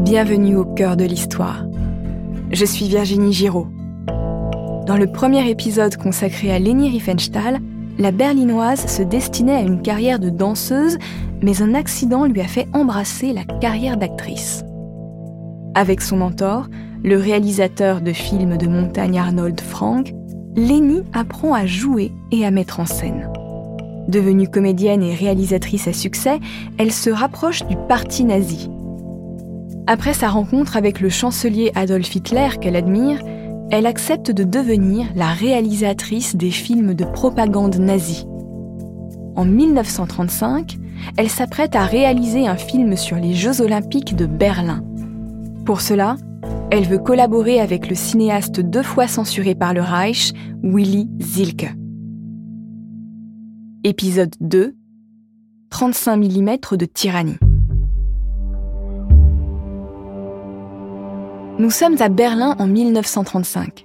Bienvenue au cœur de l'histoire. Je suis Virginie Giraud. Dans le premier épisode consacré à Leni Riefenstahl, la berlinoise se destinait à une carrière de danseuse, mais un accident lui a fait embrasser la carrière d'actrice. Avec son mentor, le réalisateur de films de montagne Arnold Frank, Leni apprend à jouer et à mettre en scène. Devenue comédienne et réalisatrice à succès, elle se rapproche du parti nazi. Après sa rencontre avec le chancelier Adolf Hitler qu'elle admire, elle accepte de devenir la réalisatrice des films de propagande nazie. En 1935, elle s'apprête à réaliser un film sur les Jeux olympiques de Berlin. Pour cela, elle veut collaborer avec le cinéaste deux fois censuré par le Reich, Willy Zilke. Épisode 2 35 mm de tyrannie. Nous sommes à Berlin en 1935.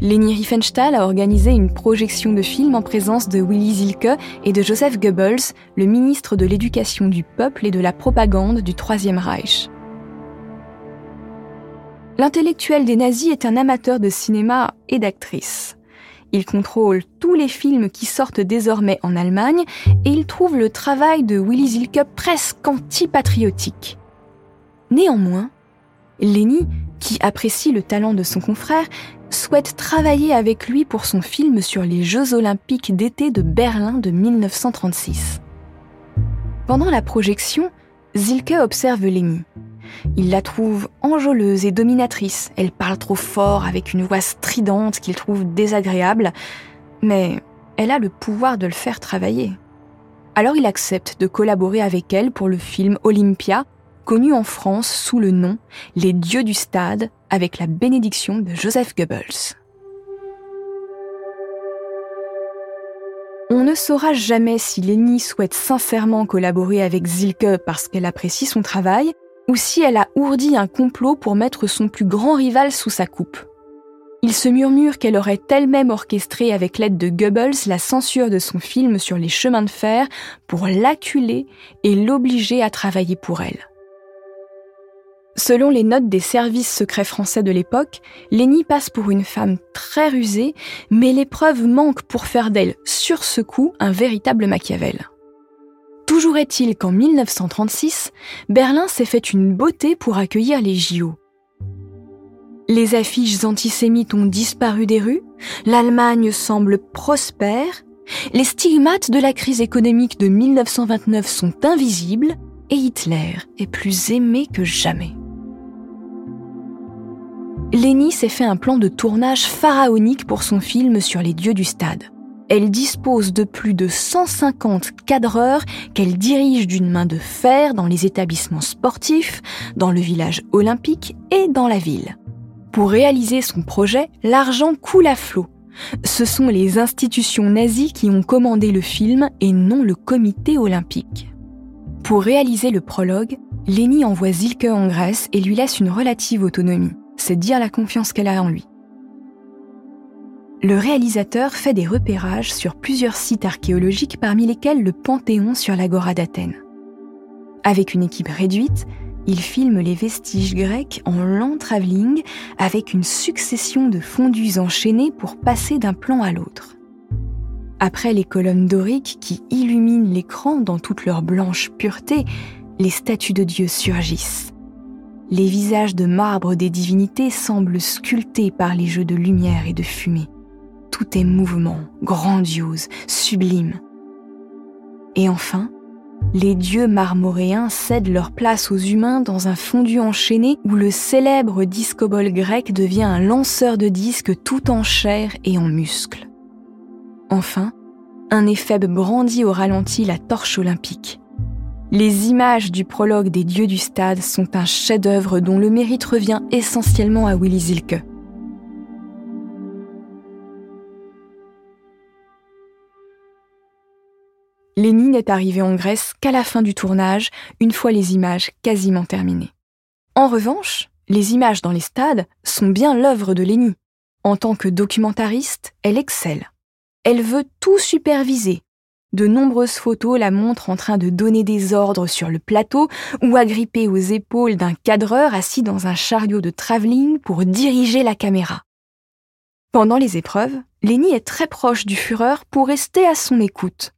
Leni Riefenstahl a organisé une projection de film en présence de Willy Zilke et de Joseph Goebbels, le ministre de l'Éducation du peuple et de la propagande du Troisième Reich. L'intellectuel des nazis est un amateur de cinéma et d'actrices. Il contrôle tous les films qui sortent désormais en Allemagne et il trouve le travail de Willy Zilke presque antipatriotique. Néanmoins, Leni, qui apprécie le talent de son confrère, souhaite travailler avec lui pour son film sur les Jeux olympiques d'été de Berlin de 1936. Pendant la projection, Zilke observe Leni. Il la trouve enjôleuse et dominatrice. Elle parle trop fort avec une voix stridente qu'il trouve désagréable, mais elle a le pouvoir de le faire travailler. Alors il accepte de collaborer avec elle pour le film Olympia, connu en France sous le nom Les dieux du stade, avec la bénédiction de Joseph Goebbels. On ne saura jamais si Leni souhaite sincèrement collaborer avec Zilke parce qu'elle apprécie son travail, ou si elle a ourdi un complot pour mettre son plus grand rival sous sa coupe. Il se murmure qu'elle aurait elle-même orchestré avec l'aide de Goebbels la censure de son film sur les chemins de fer pour l'acculer et l'obliger à travailler pour elle. Selon les notes des services secrets français de l'époque, Lénie passe pour une femme très rusée, mais les preuves manquent pour faire d'elle, sur ce coup, un véritable Machiavel. Toujours est-il qu'en 1936, Berlin s'est fait une beauté pour accueillir les JO. Les affiches antisémites ont disparu des rues, l'Allemagne semble prospère, les stigmates de la crise économique de 1929 sont invisibles et Hitler est plus aimé que jamais. Leni s'est fait un plan de tournage pharaonique pour son film sur les dieux du stade. Elle dispose de plus de 150 cadreurs qu'elle dirige d'une main de fer dans les établissements sportifs, dans le village olympique et dans la ville. Pour réaliser son projet, l'argent coule à flot. Ce sont les institutions nazies qui ont commandé le film et non le comité olympique. Pour réaliser le prologue, Leni envoie Zilke en Grèce et lui laisse une relative autonomie. C'est dire la confiance qu'elle a en lui le réalisateur fait des repérages sur plusieurs sites archéologiques parmi lesquels le Panthéon sur l'Agora d'Athènes. Avec une équipe réduite, il filme les vestiges grecs en lent travelling avec une succession de fondus enchaînés pour passer d'un plan à l'autre. Après les colonnes doriques qui illuminent l'écran dans toute leur blanche pureté, les statues de Dieu surgissent. Les visages de marbre des divinités semblent sculptés par les jeux de lumière et de fumée tout est mouvement, grandiose, sublime. Et enfin, les dieux marmoréens cèdent leur place aux humains dans un fondu enchaîné où le célèbre discobole grec devient un lanceur de disques tout en chair et en muscles. Enfin, un éphèbe brandit au ralenti la torche olympique. Les images du prologue des dieux du stade sont un chef-d'œuvre dont le mérite revient essentiellement à Willy Zilke. Lénine n'est arrivé en Grèce qu'à la fin du tournage, une fois les images quasiment terminées. En revanche, les images dans les stades sont bien l'œuvre de Lénie. En tant que documentariste, elle excelle. Elle veut tout superviser, De nombreuses photos la montrent en train de donner des ordres sur le plateau ou agrippée aux épaules d'un cadreur assis dans un chariot de travelling pour diriger la caméra. Pendant les épreuves, Leni est très proche du Führer pour rester à son écoute.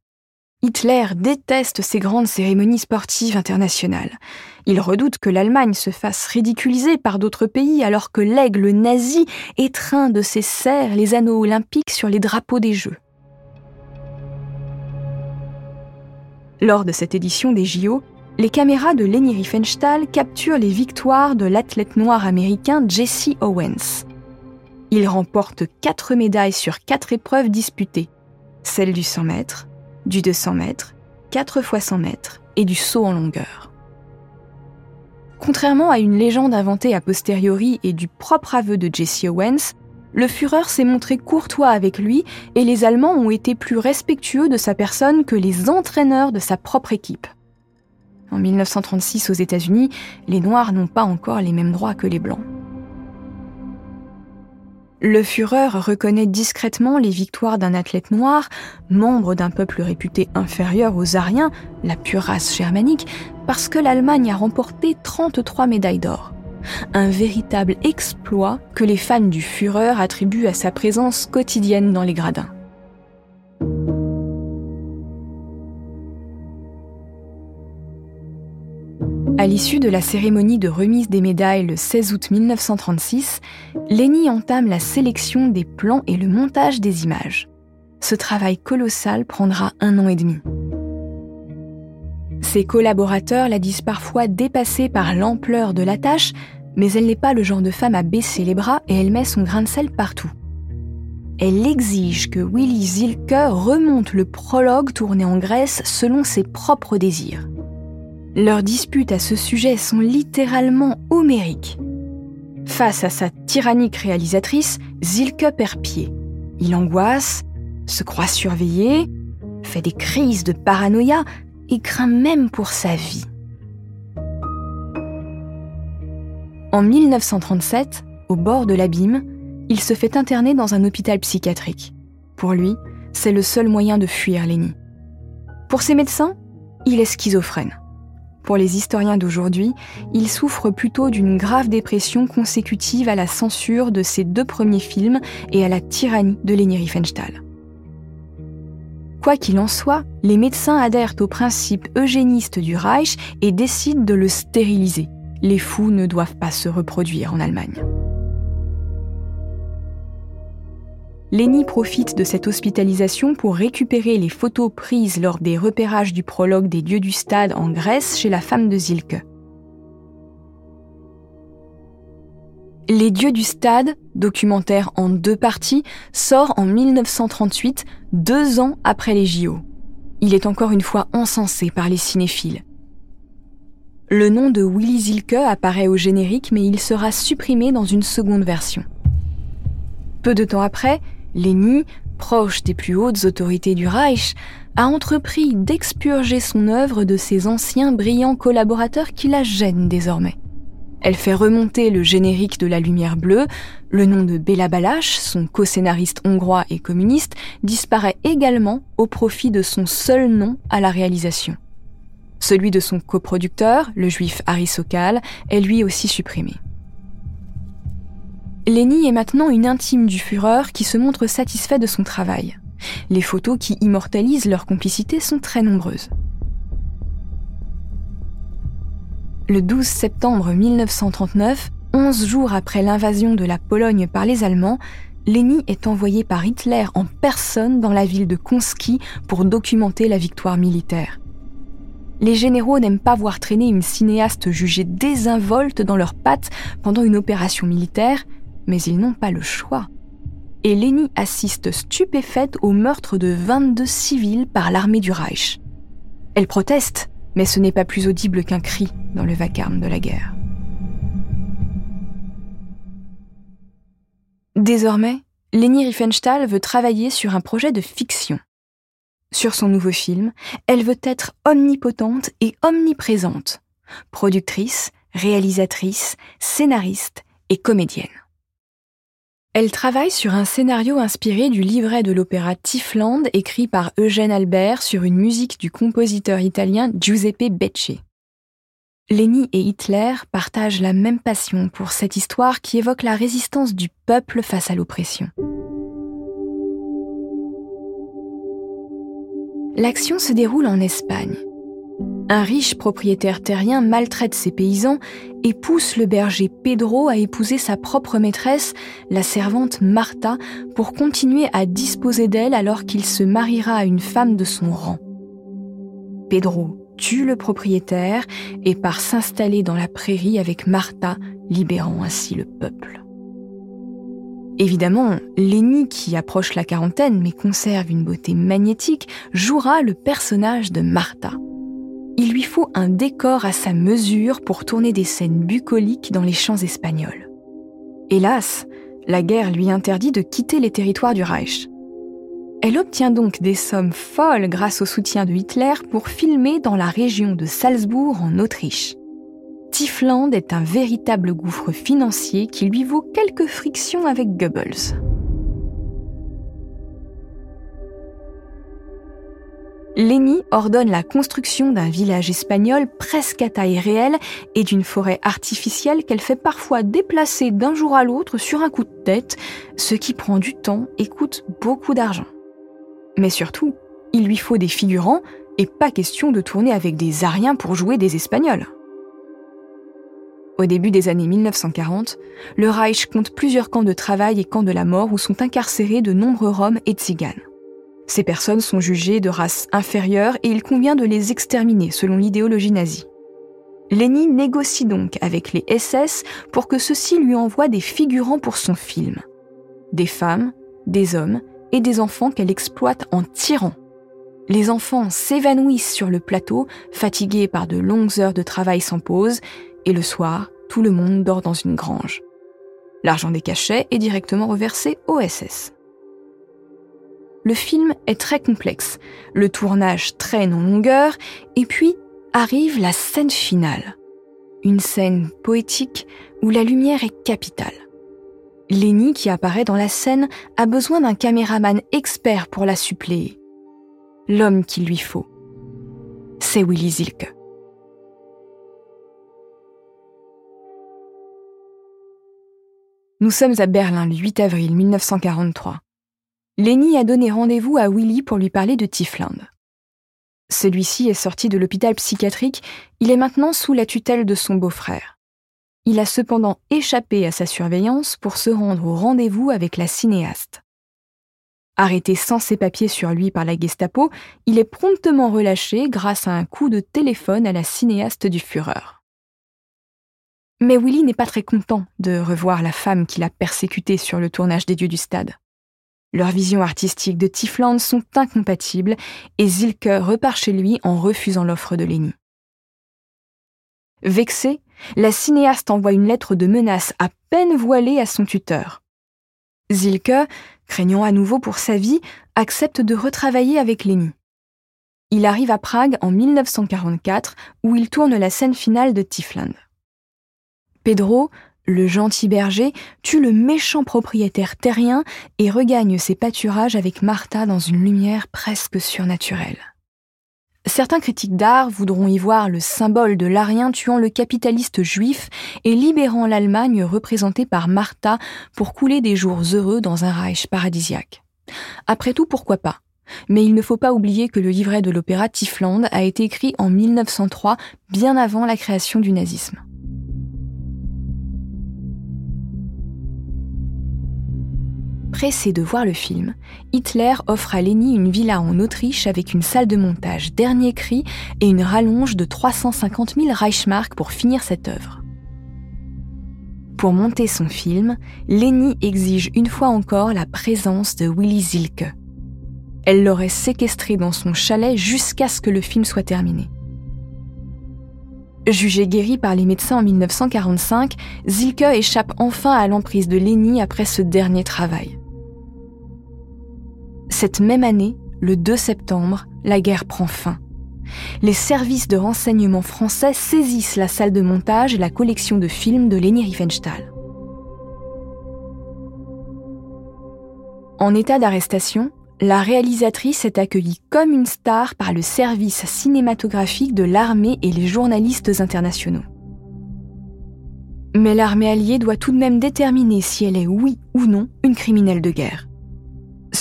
Hitler déteste ces grandes cérémonies sportives internationales. Il redoute que l'Allemagne se fasse ridiculiser par d'autres pays alors que l'aigle nazi étreint de ses serres les anneaux olympiques sur les drapeaux des Jeux. Lors de cette édition des JO, les caméras de Leni Riefenstahl capturent les victoires de l'athlète noir américain Jesse Owens. Il remporte quatre médailles sur quatre épreuves disputées, celle du 100 mètres, du 200 mètres, 4 fois 100 mètres et du saut en longueur. Contrairement à une légende inventée a posteriori et du propre aveu de Jesse Owens, le Führer s'est montré courtois avec lui et les Allemands ont été plus respectueux de sa personne que les entraîneurs de sa propre équipe. En 1936 aux États-Unis, les Noirs n'ont pas encore les mêmes droits que les Blancs. Le Führer reconnaît discrètement les victoires d'un athlète noir, membre d'un peuple réputé inférieur aux Ariens, la pure race germanique, parce que l'Allemagne a remporté 33 médailles d'or. Un véritable exploit que les fans du Führer attribuent à sa présence quotidienne dans les gradins. À l'issue de la cérémonie de remise des médailles le 16 août 1936, Leni entame la sélection des plans et le montage des images. Ce travail colossal prendra un an et demi. Ses collaborateurs la disent parfois dépassée par l'ampleur de la tâche, mais elle n'est pas le genre de femme à baisser les bras et elle met son grain de sel partout. Elle exige que Willy Zilke remonte le prologue tourné en Grèce selon ses propres désirs. Leurs disputes à ce sujet sont littéralement homériques. Face à sa tyrannique réalisatrice, Zilke perd pied. Il angoisse, se croit surveillé, fait des crises de paranoïa et craint même pour sa vie. En 1937, au bord de l'abîme, il se fait interner dans un hôpital psychiatrique. Pour lui, c'est le seul moyen de fuir Lenny. Pour ses médecins, il est schizophrène. Pour les historiens d'aujourd'hui, il souffre plutôt d'une grave dépression consécutive à la censure de ses deux premiers films et à la tyrannie de Leni Riefenstahl. Quoi qu'il en soit, les médecins adhèrent au principe eugéniste du Reich et décident de le stériliser. Les fous ne doivent pas se reproduire en Allemagne. Lenny profite de cette hospitalisation pour récupérer les photos prises lors des repérages du prologue des dieux du stade en Grèce chez la femme de Zilke. Les dieux du stade, documentaire en deux parties, sort en 1938, deux ans après les JO. Il est encore une fois encensé par les cinéphiles. Le nom de Willy Zilke apparaît au générique, mais il sera supprimé dans une seconde version. Peu de temps après, Leni, proche des plus hautes autorités du Reich, a entrepris d'expurger son œuvre de ses anciens brillants collaborateurs qui la gênent désormais. Elle fait remonter le générique de La Lumière Bleue, le nom de Béla Balázs, son co-scénariste hongrois et communiste, disparaît également au profit de son seul nom à la réalisation. Celui de son coproducteur, le juif Harry Sokal, est lui aussi supprimé. Leni est maintenant une intime du Führer qui se montre satisfait de son travail. Les photos qui immortalisent leur complicité sont très nombreuses. Le 12 septembre 1939, 11 jours après l'invasion de la Pologne par les Allemands, Leni est envoyé par Hitler en personne dans la ville de Konski pour documenter la victoire militaire. Les généraux n'aiment pas voir traîner une cinéaste jugée désinvolte dans leurs pattes pendant une opération militaire, mais ils n'ont pas le choix. Et Leni assiste stupéfaite au meurtre de 22 civils par l'armée du Reich. Elle proteste, mais ce n'est pas plus audible qu'un cri dans le vacarme de la guerre. Désormais, Leni Riefenstahl veut travailler sur un projet de fiction. Sur son nouveau film, elle veut être omnipotente et omniprésente, productrice, réalisatrice, scénariste et comédienne. Elle travaille sur un scénario inspiré du livret de l'opéra Tiefland écrit par Eugène Albert sur une musique du compositeur italien Giuseppe Becce. Leni et Hitler partagent la même passion pour cette histoire qui évoque la résistance du peuple face à l'oppression. L'action se déroule en Espagne. Un riche propriétaire terrien maltraite ses paysans et pousse le berger Pedro à épouser sa propre maîtresse, la servante Martha, pour continuer à disposer d'elle alors qu'il se mariera à une femme de son rang. Pedro tue le propriétaire et part s'installer dans la prairie avec Martha, libérant ainsi le peuple. Évidemment, Lenny, qui approche la quarantaine mais conserve une beauté magnétique, jouera le personnage de Martha. Il lui faut un décor à sa mesure pour tourner des scènes bucoliques dans les champs espagnols. Hélas, la guerre lui interdit de quitter les territoires du Reich. Elle obtient donc des sommes folles grâce au soutien de Hitler pour filmer dans la région de Salzbourg en Autriche. Tiefland est un véritable gouffre financier qui lui vaut quelques frictions avec Goebbels. Leni ordonne la construction d'un village espagnol presque à taille réelle et d'une forêt artificielle qu'elle fait parfois déplacer d'un jour à l'autre sur un coup de tête, ce qui prend du temps et coûte beaucoup d'argent. Mais surtout, il lui faut des figurants et pas question de tourner avec des Ariens pour jouer des Espagnols. Au début des années 1940, le Reich compte plusieurs camps de travail et camps de la mort où sont incarcérés de nombreux Roms et Tziganes. Ces personnes sont jugées de race inférieure et il convient de les exterminer selon l'idéologie nazie. Leni négocie donc avec les SS pour que ceux-ci lui envoient des figurants pour son film. Des femmes, des hommes et des enfants qu'elle exploite en tirant. Les enfants s'évanouissent sur le plateau, fatigués par de longues heures de travail sans pause, et le soir, tout le monde dort dans une grange. L'argent des cachets est directement reversé au SS. Le film est très complexe, le tournage traîne en longueur, et puis arrive la scène finale. Une scène poétique où la lumière est capitale. Lenny, qui apparaît dans la scène, a besoin d'un caméraman expert pour la suppléer. L'homme qu'il lui faut, c'est Willy Zilke. Nous sommes à Berlin le 8 avril 1943. Lenny a donné rendez-vous à Willy pour lui parler de Tiefland. Celui-ci est sorti de l'hôpital psychiatrique, il est maintenant sous la tutelle de son beau-frère. Il a cependant échappé à sa surveillance pour se rendre au rendez-vous avec la cinéaste. Arrêté sans ses papiers sur lui par la Gestapo, il est promptement relâché grâce à un coup de téléphone à la cinéaste du Führer. Mais Willy n'est pas très content de revoir la femme qu'il a persécutée sur le tournage des Dieux du Stade. Leurs visions artistiques de Tiefland sont incompatibles et Zilke repart chez lui en refusant l'offre de Leni. Vexé, la cinéaste envoie une lettre de menace à peine voilée à son tuteur. Zilke, craignant à nouveau pour sa vie, accepte de retravailler avec Leni. Il arrive à Prague en 1944 où il tourne la scène finale de Tiefland. Pedro, le gentil berger, tue le méchant propriétaire terrien et regagne ses pâturages avec Martha dans une lumière presque surnaturelle. Certains critiques d'art voudront y voir le symbole de l'Arien tuant le capitaliste juif et libérant l'Allemagne représentée par Martha pour couler des jours heureux dans un Reich paradisiaque. Après tout, pourquoi pas? Mais il ne faut pas oublier que le livret de l'opéra Tiefland a été écrit en 1903, bien avant la création du nazisme. Pressé de voir le film, Hitler offre à Leni une villa en Autriche avec une salle de montage dernier cri et une rallonge de 350 000 Reichsmark pour finir cette œuvre. Pour monter son film, Leni exige une fois encore la présence de Willy Zilke. Elle l'aurait séquestré dans son chalet jusqu'à ce que le film soit terminé. Jugé guéri par les médecins en 1945, Zilke échappe enfin à l'emprise de Leni après ce dernier travail. Cette même année, le 2 septembre, la guerre prend fin. Les services de renseignement français saisissent la salle de montage et la collection de films de Leni Riefenstahl. En état d'arrestation, la réalisatrice est accueillie comme une star par le service cinématographique de l'armée et les journalistes internationaux. Mais l'armée alliée doit tout de même déterminer si elle est oui ou non une criminelle de guerre.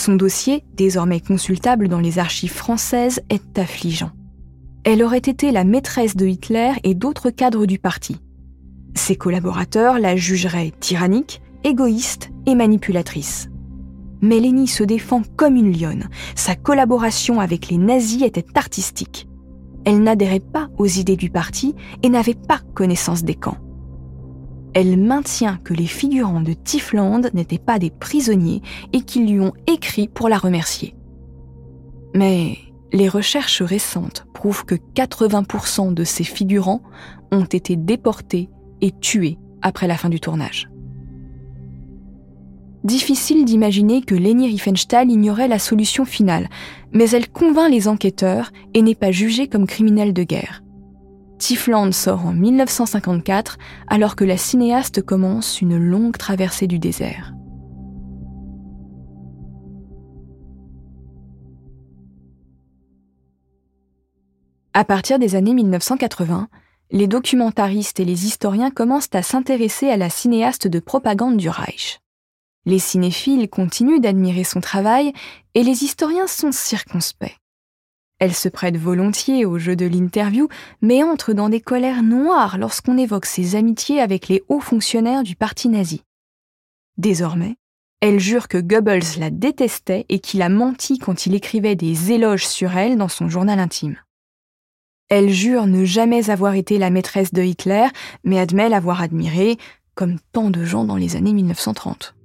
Son dossier, désormais consultable dans les archives françaises, est affligeant. Elle aurait été la maîtresse de Hitler et d'autres cadres du parti. Ses collaborateurs la jugeraient tyrannique, égoïste et manipulatrice. Mais se défend comme une lionne. Sa collaboration avec les nazis était artistique. Elle n'adhérait pas aux idées du parti et n'avait pas connaissance des camps. Elle maintient que les figurants de Tifland n'étaient pas des prisonniers et qu'ils lui ont écrit pour la remercier. Mais les recherches récentes prouvent que 80% de ces figurants ont été déportés et tués après la fin du tournage. Difficile d'imaginer que Leni Riefenstahl ignorait la solution finale, mais elle convainc les enquêteurs et n'est pas jugée comme criminelle de guerre. Tifland sort en 1954 alors que la cinéaste commence une longue traversée du désert. À partir des années 1980, les documentaristes et les historiens commencent à s'intéresser à la cinéaste de propagande du Reich. Les cinéphiles continuent d'admirer son travail et les historiens sont circonspects. Elle se prête volontiers au jeu de l'interview, mais entre dans des colères noires lorsqu'on évoque ses amitiés avec les hauts fonctionnaires du parti nazi. Désormais, elle jure que Goebbels la détestait et qu'il a menti quand il écrivait des éloges sur elle dans son journal intime. Elle jure ne jamais avoir été la maîtresse de Hitler, mais admet l'avoir admiré, comme tant de gens dans les années 1930.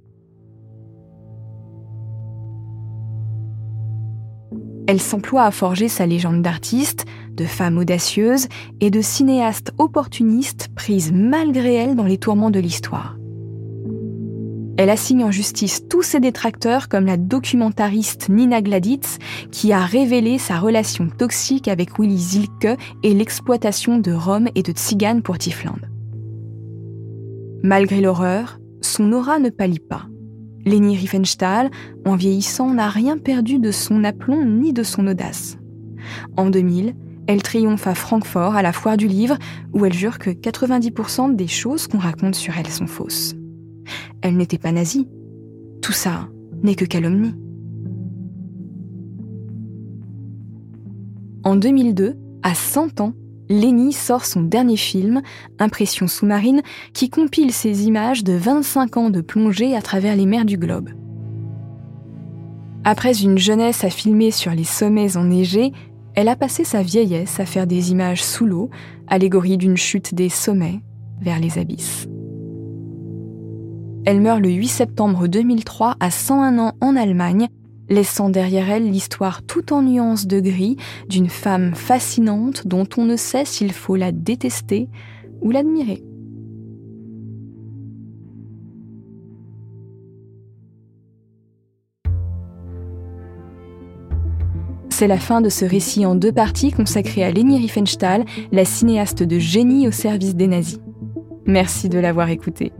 Elle s'emploie à forger sa légende d'artiste, de femme audacieuse et de cinéaste opportuniste prise malgré elle dans les tourments de l'histoire. Elle assigne en justice tous ses détracteurs comme la documentariste Nina Gladitz qui a révélé sa relation toxique avec Willy Zilke et l'exploitation de Rome et de Tziganes pour Tifland. Malgré l'horreur, son aura ne pâlit pas. Leni Riefenstahl, en vieillissant, n'a rien perdu de son aplomb ni de son audace. En 2000, elle triomphe à Francfort à la foire du livre où elle jure que 90% des choses qu'on raconte sur elle sont fausses. Elle n'était pas nazie. Tout ça n'est que calomnie. En 2002, à 100 ans, Lenny sort son dernier film, Impression sous-marine, qui compile ses images de 25 ans de plongée à travers les mers du globe. Après une jeunesse à filmer sur les sommets enneigés, elle a passé sa vieillesse à faire des images sous l'eau, allégorie d'une chute des sommets vers les abysses. Elle meurt le 8 septembre 2003 à 101 ans en Allemagne, laissant derrière elle l'histoire tout en nuances de gris d'une femme fascinante dont on ne sait s'il faut la détester ou l'admirer. C'est la fin de ce récit en deux parties consacré à Leni Riefenstahl, la cinéaste de génie au service des nazis. Merci de l'avoir écouté.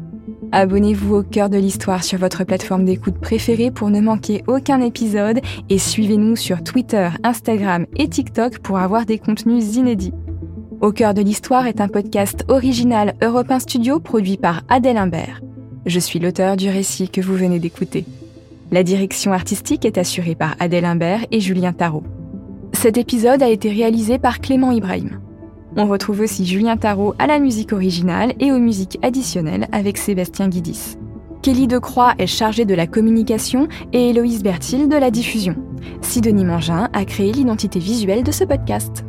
Abonnez-vous au cœur de l'histoire sur votre plateforme d'écoute préférée pour ne manquer aucun épisode et suivez-nous sur Twitter, Instagram et TikTok pour avoir des contenus inédits. Au cœur de l'histoire est un podcast original Europe Studio produit par Adèle Imbert. Je suis l'auteur du récit que vous venez d'écouter. La direction artistique est assurée par Adèle Imbert et Julien Tarot. Cet épisode a été réalisé par Clément Ibrahim. On retrouve aussi Julien Tarot à la musique originale et aux musiques additionnelles avec Sébastien Guidis. Kelly Decroix est chargée de la communication et Héloïse Bertil de la diffusion. Sidonie Mangin a créé l'identité visuelle de ce podcast.